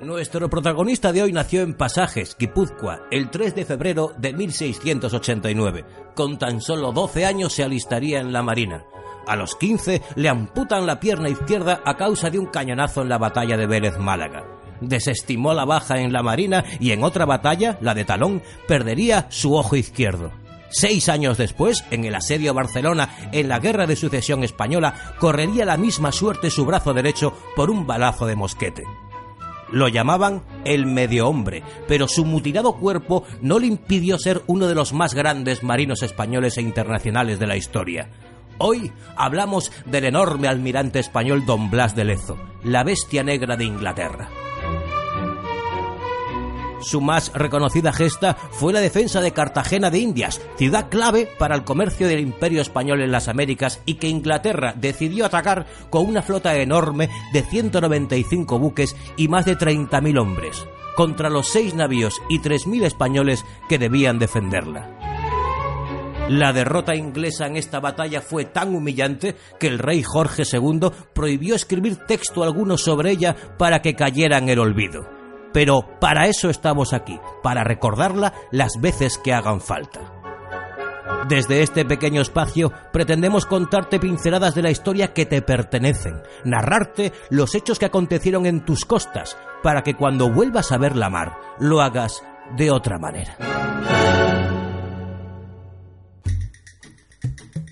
Nuestro protagonista de hoy nació en Pasajes, Guipúzcoa, el 3 de febrero de 1689. Con tan solo 12 años se alistaría en la Marina. A los 15 le amputan la pierna izquierda a causa de un cañonazo en la batalla de Vélez Málaga. Desestimó la baja en la Marina y en otra batalla, la de Talón, perdería su ojo izquierdo. Seis años después, en el asedio a Barcelona, en la Guerra de Sucesión Española, correría la misma suerte su brazo derecho por un balazo de mosquete. Lo llamaban el medio hombre, pero su mutilado cuerpo no le impidió ser uno de los más grandes marinos españoles e internacionales de la historia. Hoy hablamos del enorme almirante español Don Blas de Lezo, la bestia negra de Inglaterra. Su más reconocida gesta fue la defensa de Cartagena de Indias, ciudad clave para el comercio del imperio español en las Américas y que Inglaterra decidió atacar con una flota enorme de 195 buques y más de 30.000 hombres, contra los seis navíos y 3.000 españoles que debían defenderla. La derrota inglesa en esta batalla fue tan humillante que el rey Jorge II prohibió escribir texto alguno sobre ella para que cayera en el olvido pero para eso estamos aquí, para recordarla las veces que hagan falta. Desde este pequeño espacio pretendemos contarte pinceladas de la historia que te pertenecen, narrarte los hechos que acontecieron en tus costas, para que cuando vuelvas a ver la mar lo hagas de otra manera.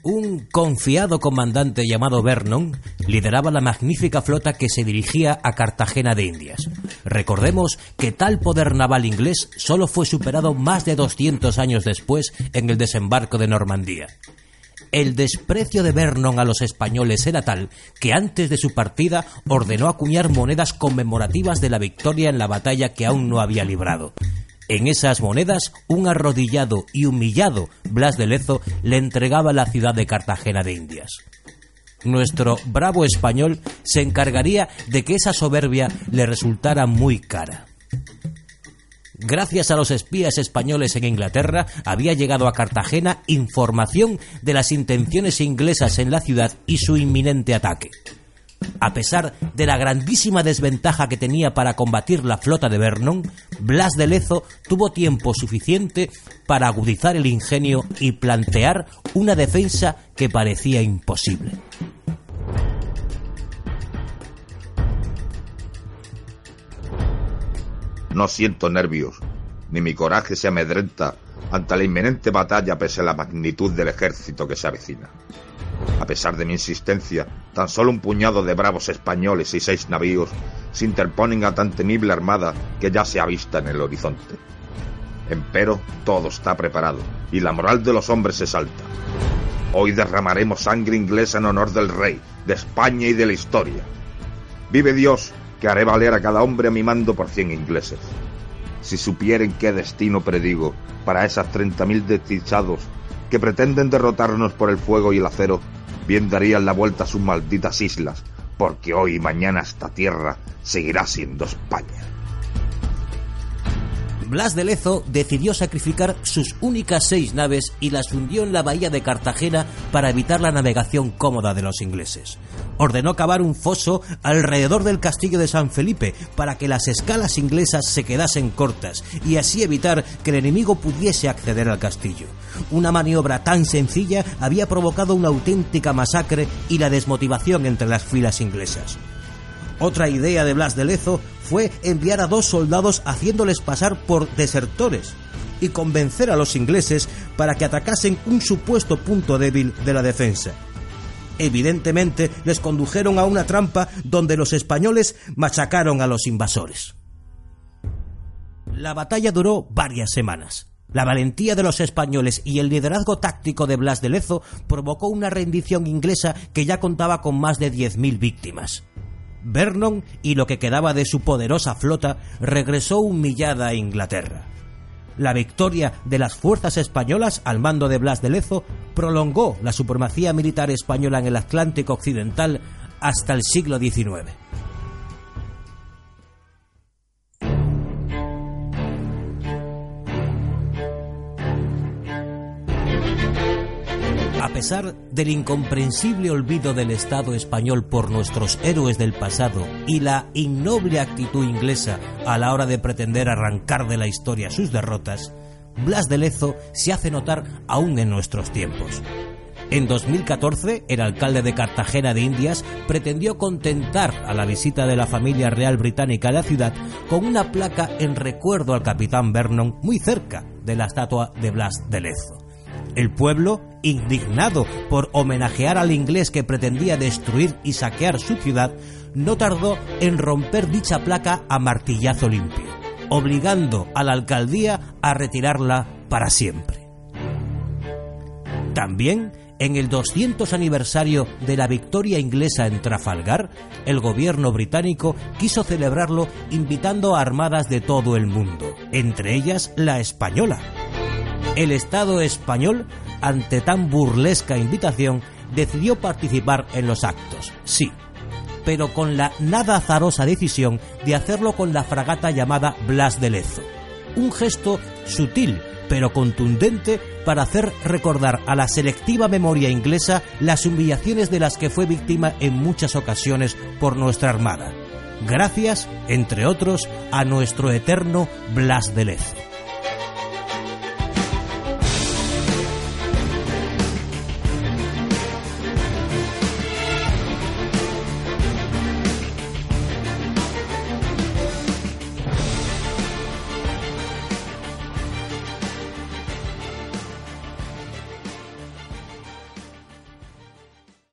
Un confiado comandante llamado Vernon lideraba la magnífica flota que se dirigía a Cartagena de Indias. Recordemos que tal poder naval inglés solo fue superado más de 200 años después en el desembarco de Normandía. El desprecio de Vernon a los españoles era tal que antes de su partida ordenó acuñar monedas conmemorativas de la victoria en la batalla que aún no había librado. En esas monedas, un arrodillado y humillado Blas de Lezo le entregaba la ciudad de Cartagena de Indias. Nuestro bravo español se encargaría de que esa soberbia le resultara muy cara. Gracias a los espías españoles en Inglaterra, había llegado a Cartagena información de las intenciones inglesas en la ciudad y su inminente ataque. A pesar de la grandísima desventaja que tenía para combatir la flota de Vernon, Blas de Lezo tuvo tiempo suficiente para agudizar el ingenio y plantear una defensa que parecía imposible. No siento nervios, ni mi coraje se amedrenta ante la inminente batalla pese a la magnitud del ejército que se avecina. A pesar de mi insistencia, tan solo un puñado de bravos españoles y seis navíos se interponen a tan temible armada que ya se ha vista en el horizonte. Empero, todo está preparado y la moral de los hombres se salta. Hoy derramaremos sangre inglesa en honor del rey, de España y de la historia. Vive Dios, que haré valer a cada hombre a mi mando por cien ingleses. Si supieren qué destino predigo para esas treinta mil desdichados que pretenden derrotarnos por el fuego y el acero, bien darían la vuelta a sus malditas islas, porque hoy y mañana esta tierra seguirá siendo España. Blas de Lezo decidió sacrificar sus únicas seis naves y las hundió en la bahía de Cartagena para evitar la navegación cómoda de los ingleses. Ordenó cavar un foso alrededor del castillo de San Felipe para que las escalas inglesas se quedasen cortas y así evitar que el enemigo pudiese acceder al castillo. Una maniobra tan sencilla había provocado una auténtica masacre y la desmotivación entre las filas inglesas. Otra idea de Blas de Lezo fue enviar a dos soldados haciéndoles pasar por desertores y convencer a los ingleses para que atacasen un supuesto punto débil de la defensa. Evidentemente les condujeron a una trampa donde los españoles machacaron a los invasores. La batalla duró varias semanas. La valentía de los españoles y el liderazgo táctico de Blas de Lezo provocó una rendición inglesa que ya contaba con más de 10.000 víctimas. Vernon y lo que quedaba de su poderosa flota regresó humillada a Inglaterra. La victoria de las fuerzas españolas al mando de Blas de Lezo prolongó la supremacía militar española en el Atlántico Occidental hasta el siglo XIX. Pesar del incomprensible olvido del Estado español por nuestros héroes del pasado y la innoble actitud inglesa a la hora de pretender arrancar de la historia sus derrotas, Blas de Lezo se hace notar aún en nuestros tiempos. En 2014, el alcalde de Cartagena de Indias pretendió contentar a la visita de la familia real británica a la ciudad con una placa en recuerdo al capitán Vernon muy cerca de la estatua de Blas de Lezo. El pueblo, indignado por homenajear al inglés que pretendía destruir y saquear su ciudad, no tardó en romper dicha placa a martillazo limpio, obligando a la alcaldía a retirarla para siempre. También en el 200 aniversario de la victoria inglesa en Trafalgar, el gobierno británico quiso celebrarlo invitando a armadas de todo el mundo, entre ellas la española. El Estado español, ante tan burlesca invitación, decidió participar en los actos, sí, pero con la nada azarosa decisión de hacerlo con la fragata llamada Blas de Lezo. Un gesto sutil pero contundente para hacer recordar a la selectiva memoria inglesa las humillaciones de las que fue víctima en muchas ocasiones por nuestra Armada. Gracias, entre otros, a nuestro eterno Blas de Lezo.